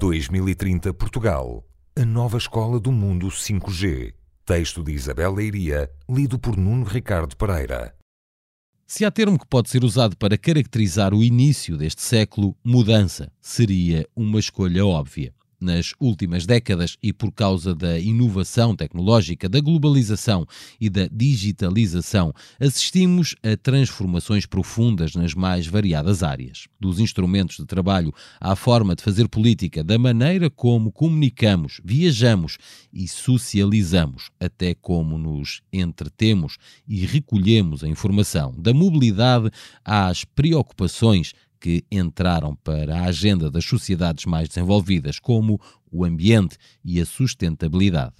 2030 Portugal. A nova escola do mundo 5G. Texto de Isabel Leiria, lido por Nuno Ricardo Pereira. Se há termo que pode ser usado para caracterizar o início deste século, mudança seria uma escolha óbvia nas últimas décadas e por causa da inovação tecnológica, da globalização e da digitalização, assistimos a transformações profundas nas mais variadas áreas. Dos instrumentos de trabalho à forma de fazer política, da maneira como comunicamos, viajamos e socializamos, até como nos entretemos e recolhemos a informação, da mobilidade às preocupações que entraram para a agenda das sociedades mais desenvolvidas, como o ambiente e a sustentabilidade.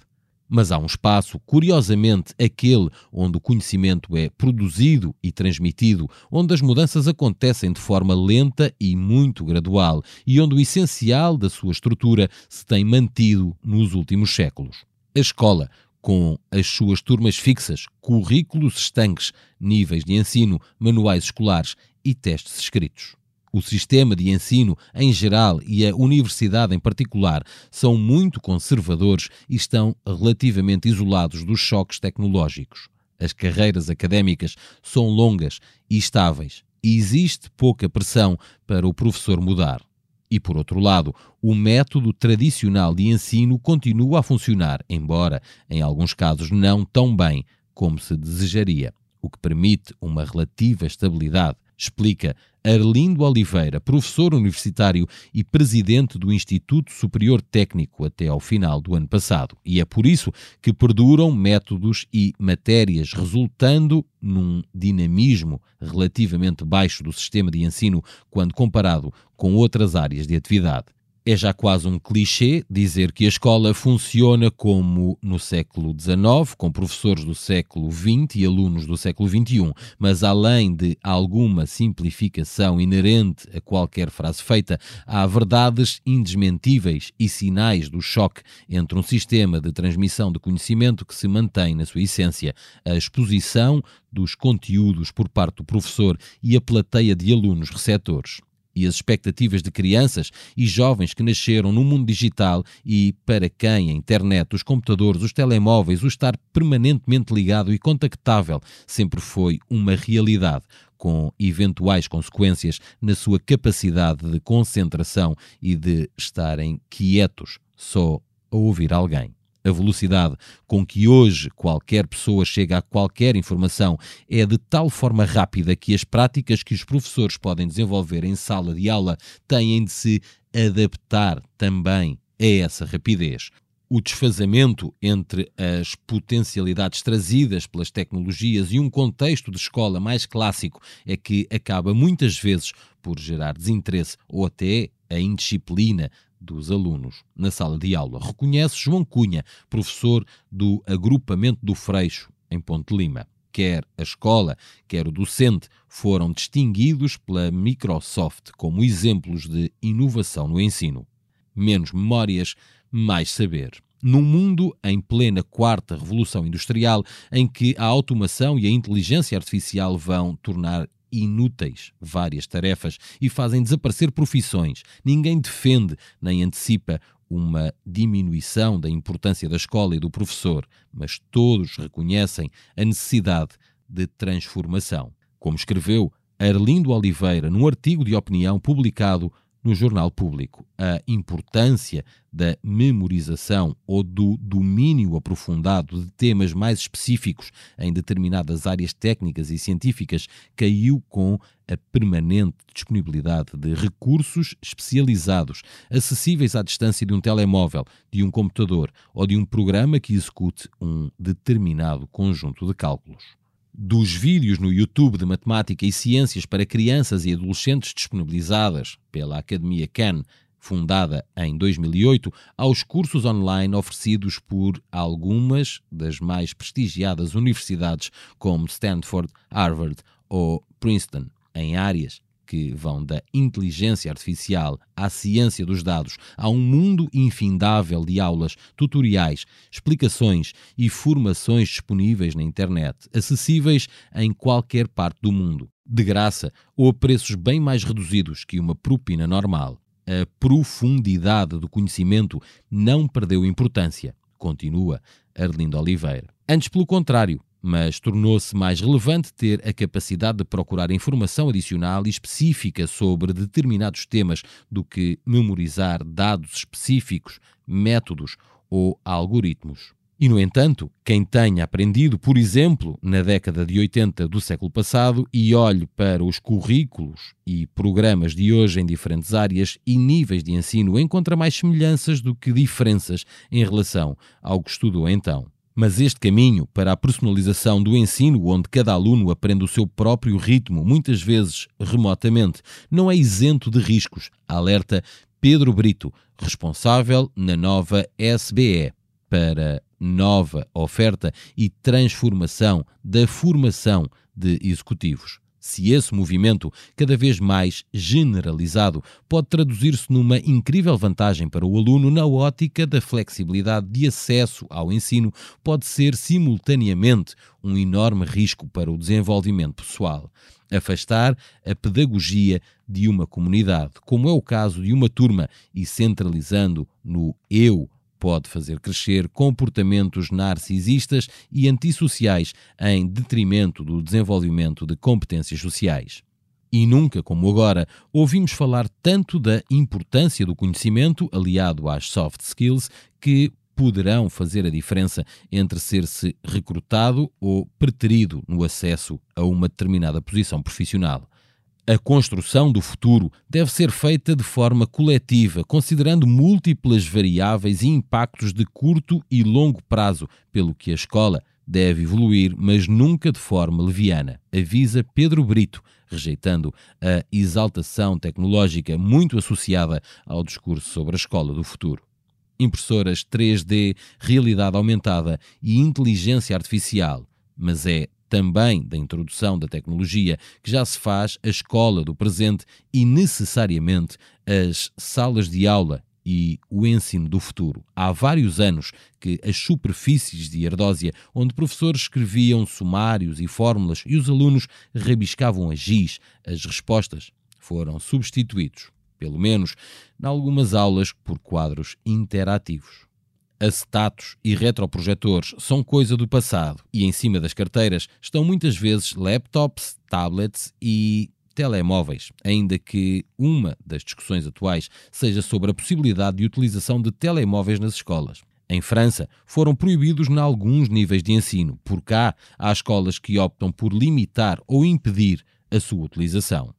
Mas há um espaço, curiosamente aquele onde o conhecimento é produzido e transmitido, onde as mudanças acontecem de forma lenta e muito gradual, e onde o essencial da sua estrutura se tem mantido nos últimos séculos. A escola, com as suas turmas fixas, currículos estanques, níveis de ensino, manuais escolares e testes escritos. O sistema de ensino em geral e a universidade em particular são muito conservadores e estão relativamente isolados dos choques tecnológicos. As carreiras académicas são longas e estáveis e existe pouca pressão para o professor mudar. E, por outro lado, o método tradicional de ensino continua a funcionar, embora, em alguns casos, não tão bem como se desejaria, o que permite uma relativa estabilidade explica Arlindo Oliveira, professor universitário e presidente do Instituto Superior Técnico até ao final do ano passado. E é por isso que perduram métodos e matérias, resultando num dinamismo relativamente baixo do sistema de ensino quando comparado com outras áreas de atividade. É já quase um clichê dizer que a escola funciona como no século XIX, com professores do século XX e alunos do século XXI, mas além de alguma simplificação inerente a qualquer frase feita, há verdades indesmentíveis e sinais do choque entre um sistema de transmissão de conhecimento que se mantém na sua essência, a exposição dos conteúdos por parte do professor e a plateia de alunos receptores e as expectativas de crianças e jovens que nasceram no mundo digital e para quem a internet, os computadores, os telemóveis, o estar permanentemente ligado e contactável sempre foi uma realidade, com eventuais consequências na sua capacidade de concentração e de estarem quietos só a ouvir alguém. A velocidade com que hoje qualquer pessoa chega a qualquer informação é de tal forma rápida que as práticas que os professores podem desenvolver em sala de aula têm de se adaptar também a essa rapidez. O desfazamento entre as potencialidades trazidas pelas tecnologias e um contexto de escola mais clássico é que acaba muitas vezes por gerar desinteresse ou até a indisciplina dos alunos na sala de aula. Reconhece João Cunha, professor do agrupamento do Freixo, em Ponte Lima. Quer a escola, quer o docente foram distinguidos pela Microsoft como exemplos de inovação no ensino. Menos memórias, mais saber num mundo em plena quarta revolução industrial, em que a automação e a inteligência artificial vão tornar inúteis várias tarefas e fazem desaparecer profissões. Ninguém defende nem antecipa uma diminuição da importância da escola e do professor, mas todos reconhecem a necessidade de transformação. Como escreveu Arlindo Oliveira num artigo de opinião publicado no jornal público. A importância da memorização ou do domínio aprofundado de temas mais específicos em determinadas áreas técnicas e científicas caiu com a permanente disponibilidade de recursos especializados, acessíveis à distância de um telemóvel, de um computador ou de um programa que execute um determinado conjunto de cálculos dos vídeos no YouTube de matemática e ciências para crianças e adolescentes disponibilizadas pela Academia Khan, fundada em 2008, aos cursos online oferecidos por algumas das mais prestigiadas universidades como Stanford, Harvard ou Princeton, em áreas que vão da inteligência artificial à ciência dos dados, a um mundo infindável de aulas, tutoriais, explicações e formações disponíveis na internet, acessíveis em qualquer parte do mundo, de graça ou a preços bem mais reduzidos que uma propina normal. a profundidade do conhecimento não perdeu importância, continua Arlindo Oliveira. Antes, pelo contrário, mas tornou-se mais relevante ter a capacidade de procurar informação adicional e específica sobre determinados temas do que memorizar dados específicos, métodos ou algoritmos. E, no entanto, quem tenha aprendido, por exemplo, na década de 80 do século passado e olhe para os currículos e programas de hoje em diferentes áreas e níveis de ensino, encontra mais semelhanças do que diferenças em relação ao que estudou então. Mas este caminho para a personalização do ensino, onde cada aluno aprende o seu próprio ritmo, muitas vezes remotamente, não é isento de riscos, alerta Pedro Brito, responsável na nova SBE para nova oferta e transformação da formação de executivos. Se esse movimento, cada vez mais generalizado, pode traduzir-se numa incrível vantagem para o aluno na ótica da flexibilidade de acesso ao ensino, pode ser simultaneamente um enorme risco para o desenvolvimento pessoal. Afastar a pedagogia de uma comunidade, como é o caso de uma turma, e centralizando no eu pode fazer crescer comportamentos narcisistas e antissociais em detrimento do desenvolvimento de competências sociais. E nunca, como agora, ouvimos falar tanto da importância do conhecimento aliado às soft skills que poderão fazer a diferença entre ser-se recrutado ou preterido no acesso a uma determinada posição profissional. A construção do futuro deve ser feita de forma coletiva, considerando múltiplas variáveis e impactos de curto e longo prazo, pelo que a escola deve evoluir, mas nunca de forma leviana, avisa Pedro Brito, rejeitando a exaltação tecnológica muito associada ao discurso sobre a escola do futuro. Impressoras 3D, realidade aumentada e inteligência artificial, mas é também da introdução da tecnologia, que já se faz a escola do presente e necessariamente as salas de aula e o ensino do futuro. Há vários anos que as superfícies de Ardósia, onde professores escreviam sumários e fórmulas e os alunos rabiscavam a giz as respostas, foram substituídos, pelo menos em algumas aulas, por quadros interativos acetatos e retroprojetores são coisa do passado e em cima das carteiras estão muitas vezes laptops, tablets e telemóveis, ainda que uma das discussões atuais seja sobre a possibilidade de utilização de telemóveis nas escolas. Em França, foram proibidos em alguns níveis de ensino. Por cá, há escolas que optam por limitar ou impedir a sua utilização.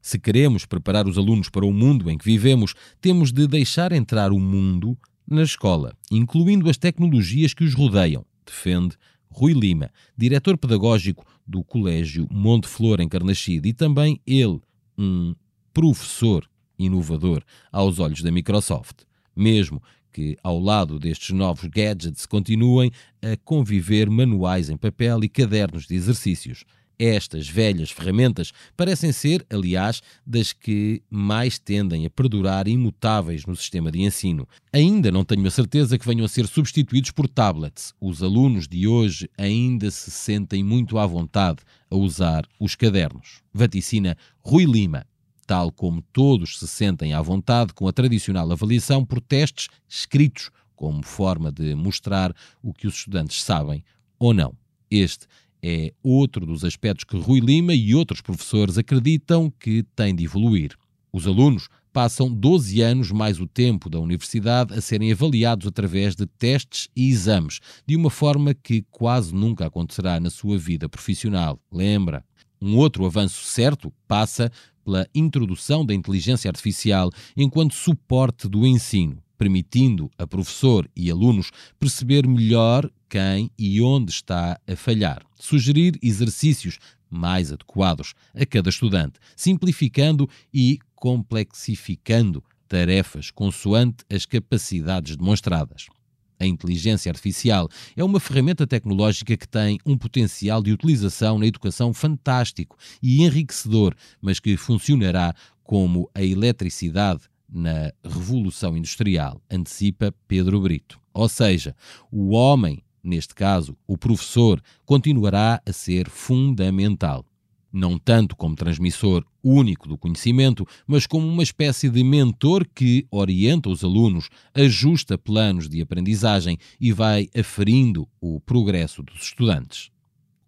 Se queremos preparar os alunos para o mundo em que vivemos, temos de deixar entrar o mundo na escola, incluindo as tecnologias que os rodeiam, defende Rui Lima, diretor pedagógico do Colégio Monte Flor em Carnaxide e também ele, um professor inovador aos olhos da Microsoft, mesmo que ao lado destes novos gadgets continuem a conviver manuais em papel e cadernos de exercícios. Estas velhas ferramentas parecem ser, aliás, das que mais tendem a perdurar imutáveis no sistema de ensino. Ainda não tenho a certeza que venham a ser substituídos por tablets. Os alunos de hoje ainda se sentem muito à vontade a usar os cadernos. Vaticina Rui Lima, tal como todos se sentem à vontade com a tradicional avaliação por testes escritos, como forma de mostrar o que os estudantes sabem ou não. Este é outro dos aspectos que Rui Lima e outros professores acreditam que tem de evoluir. Os alunos passam 12 anos mais o tempo da universidade a serem avaliados através de testes e exames, de uma forma que quase nunca acontecerá na sua vida profissional. Lembra? Um outro avanço certo passa pela introdução da inteligência artificial enquanto suporte do ensino permitindo a professor e alunos perceber melhor quem e onde está a falhar, sugerir exercícios mais adequados a cada estudante, simplificando e complexificando tarefas consoante as capacidades demonstradas. A inteligência artificial é uma ferramenta tecnológica que tem um potencial de utilização na educação fantástico e enriquecedor, mas que funcionará como a eletricidade na Revolução Industrial, antecipa Pedro Brito. Ou seja, o homem, neste caso o professor, continuará a ser fundamental. não tanto como transmissor único do conhecimento, mas como uma espécie de mentor que orienta os alunos, ajusta planos de aprendizagem e vai aferindo o progresso dos estudantes.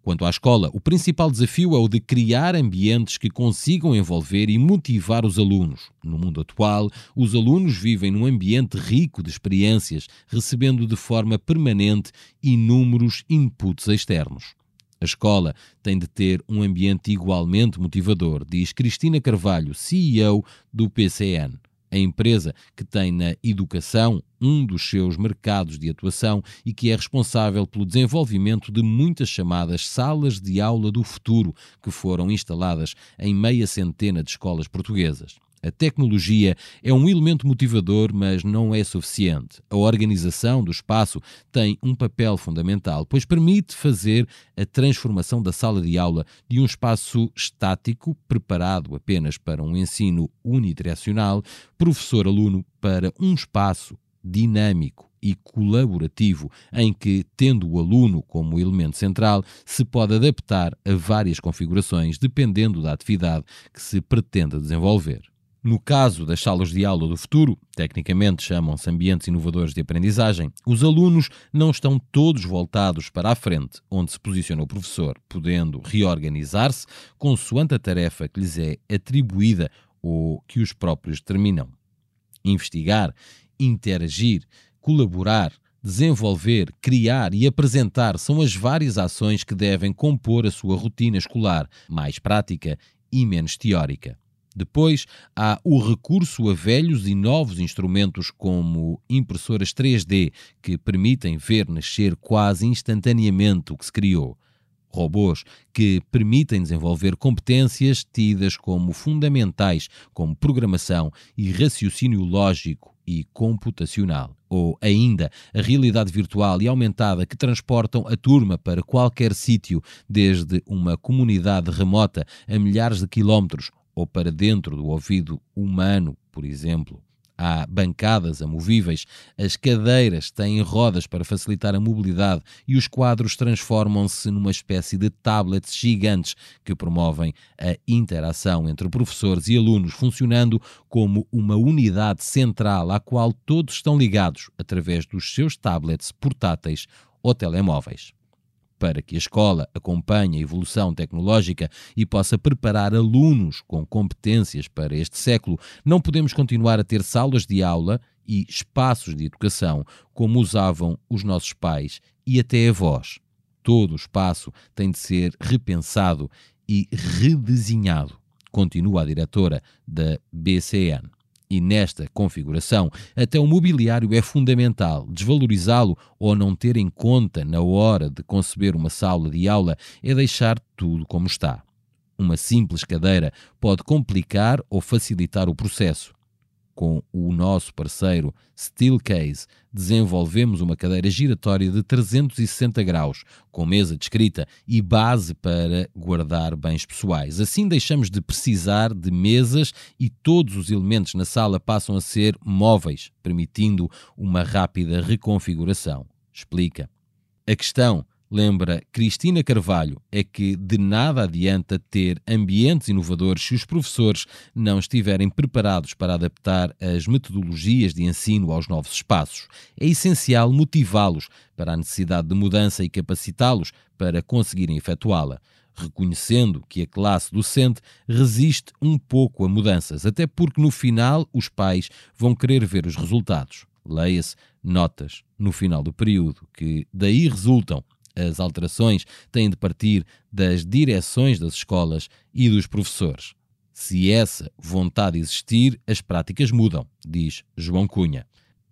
Quanto à escola, o principal desafio é o de criar ambientes que consigam envolver e motivar os alunos. No mundo atual, os alunos vivem num ambiente rico de experiências, recebendo de forma permanente inúmeros inputs externos. A escola tem de ter um ambiente igualmente motivador, diz Cristina Carvalho, CEO do PCN. A empresa que tem na educação um dos seus mercados de atuação e que é responsável pelo desenvolvimento de muitas chamadas salas de aula do futuro, que foram instaladas em meia centena de escolas portuguesas. A tecnologia é um elemento motivador, mas não é suficiente. A organização do espaço tem um papel fundamental, pois permite fazer a transformação da sala de aula de um espaço estático, preparado apenas para um ensino unidirecional, professor-aluno, para um espaço dinâmico e colaborativo, em que, tendo o aluno como elemento central, se pode adaptar a várias configurações dependendo da atividade que se pretenda desenvolver. No caso das salas de aula do futuro, tecnicamente chamam-se ambientes inovadores de aprendizagem, os alunos não estão todos voltados para a frente, onde se posiciona o professor, podendo reorganizar-se consoante a tarefa que lhes é atribuída ou que os próprios determinam. Investigar, interagir, colaborar, desenvolver, criar e apresentar são as várias ações que devem compor a sua rotina escolar, mais prática e menos teórica. Depois há o recurso a velhos e novos instrumentos como impressoras 3D que permitem ver nascer quase instantaneamente o que se criou. Robôs que permitem desenvolver competências tidas como fundamentais, como programação e raciocínio lógico e computacional. Ou ainda a realidade virtual e aumentada que transportam a turma para qualquer sítio, desde uma comunidade remota a milhares de quilómetros ou para dentro do ouvido humano, por exemplo. Há bancadas amovíveis, as cadeiras têm rodas para facilitar a mobilidade e os quadros transformam-se numa espécie de tablets gigantes que promovem a interação entre professores e alunos, funcionando como uma unidade central à qual todos estão ligados através dos seus tablets portáteis ou telemóveis para que a escola acompanhe a evolução tecnológica e possa preparar alunos com competências para este século, não podemos continuar a ter salas de aula e espaços de educação como usavam os nossos pais e até avós. Todo o espaço tem de ser repensado e redesenhado, continua a diretora da BCN. E nesta configuração, até o mobiliário é fundamental. Desvalorizá-lo ou não ter em conta na hora de conceber uma sala de aula é deixar tudo como está. Uma simples cadeira pode complicar ou facilitar o processo com o nosso parceiro Steelcase, desenvolvemos uma cadeira giratória de 360 graus, com mesa de escrita e base para guardar bens pessoais. Assim deixamos de precisar de mesas e todos os elementos na sala passam a ser móveis, permitindo uma rápida reconfiguração. Explica. A questão lembra Cristina Carvalho, é que de nada adianta ter ambientes inovadores se os professores não estiverem preparados para adaptar as metodologias de ensino aos novos espaços. É essencial motivá-los para a necessidade de mudança e capacitá-los para conseguirem efetuá-la reconhecendo que a classe docente resiste um pouco a mudanças, até porque no final os pais vão querer ver os resultados. Leia-se notas no final do período, que daí resultam as alterações têm de partir das direções das escolas e dos professores. Se essa vontade existir, as práticas mudam, diz João Cunha.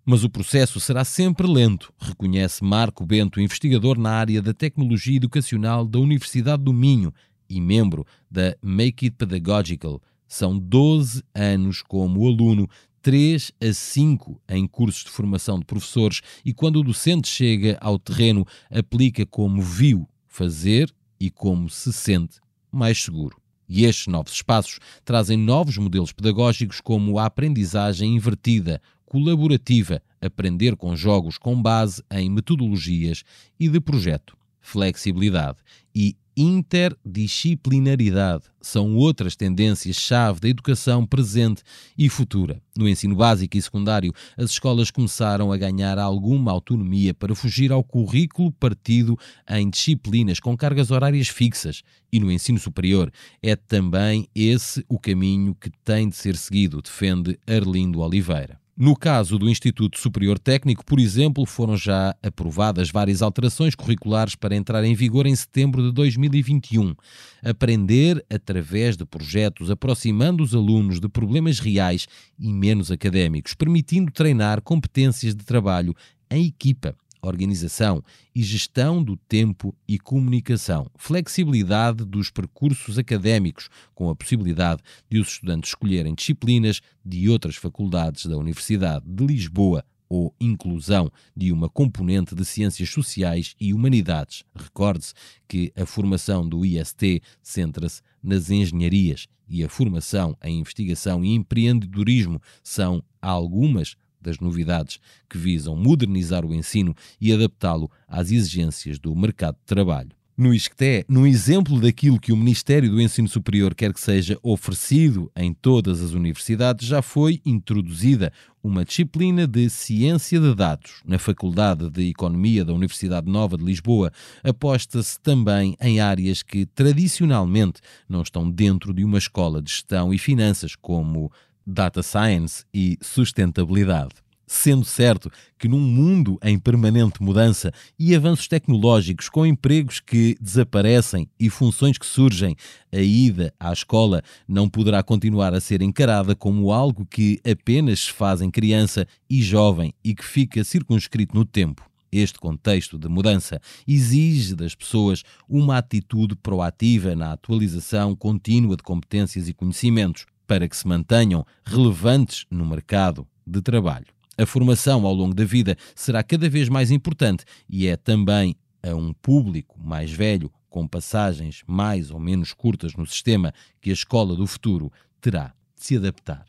Mas o processo será sempre lento, reconhece Marco Bento, investigador na área da tecnologia educacional da Universidade do Minho e membro da Make It Pedagogical. São 12 anos como aluno 3 a 5 em cursos de formação de professores e quando o docente chega ao terreno, aplica como viu fazer e como se sente mais seguro. E estes novos espaços trazem novos modelos pedagógicos como a aprendizagem invertida, colaborativa, aprender com jogos com base em metodologias e de projeto. Flexibilidade e interdisciplinaridade são outras tendências-chave da educação presente e futura. No ensino básico e secundário, as escolas começaram a ganhar alguma autonomia para fugir ao currículo partido em disciplinas com cargas horárias fixas. E no ensino superior é também esse o caminho que tem de ser seguido, defende Arlindo Oliveira. No caso do Instituto Superior Técnico, por exemplo, foram já aprovadas várias alterações curriculares para entrar em vigor em setembro de 2021. Aprender através de projetos aproximando os alunos de problemas reais e menos académicos, permitindo treinar competências de trabalho em equipa organização e gestão do tempo e comunicação, flexibilidade dos percursos académicos, com a possibilidade de os estudantes escolherem disciplinas de outras faculdades da Universidade de Lisboa ou inclusão de uma componente de ciências sociais e humanidades. Recorde-se que a formação do IST centra-se nas engenharias e a formação em investigação e empreendedorismo são algumas das novidades que visam modernizar o ensino e adaptá-lo às exigências do mercado de trabalho. No ISCTE, no exemplo daquilo que o Ministério do Ensino Superior quer que seja oferecido em todas as universidades, já foi introduzida uma disciplina de Ciência de Dados. Na Faculdade de Economia da Universidade Nova de Lisboa, aposta-se também em áreas que tradicionalmente não estão dentro de uma escola de gestão e finanças, como data science e sustentabilidade. Sendo certo que num mundo em permanente mudança e avanços tecnológicos com empregos que desaparecem e funções que surgem, a ida à escola não poderá continuar a ser encarada como algo que apenas se faz em criança e jovem e que fica circunscrito no tempo. Este contexto de mudança exige das pessoas uma atitude proativa na atualização contínua de competências e conhecimentos, para que se mantenham relevantes no mercado de trabalho. A formação ao longo da vida será cada vez mais importante e é também a um público mais velho, com passagens mais ou menos curtas no sistema, que a escola do futuro terá de se adaptar.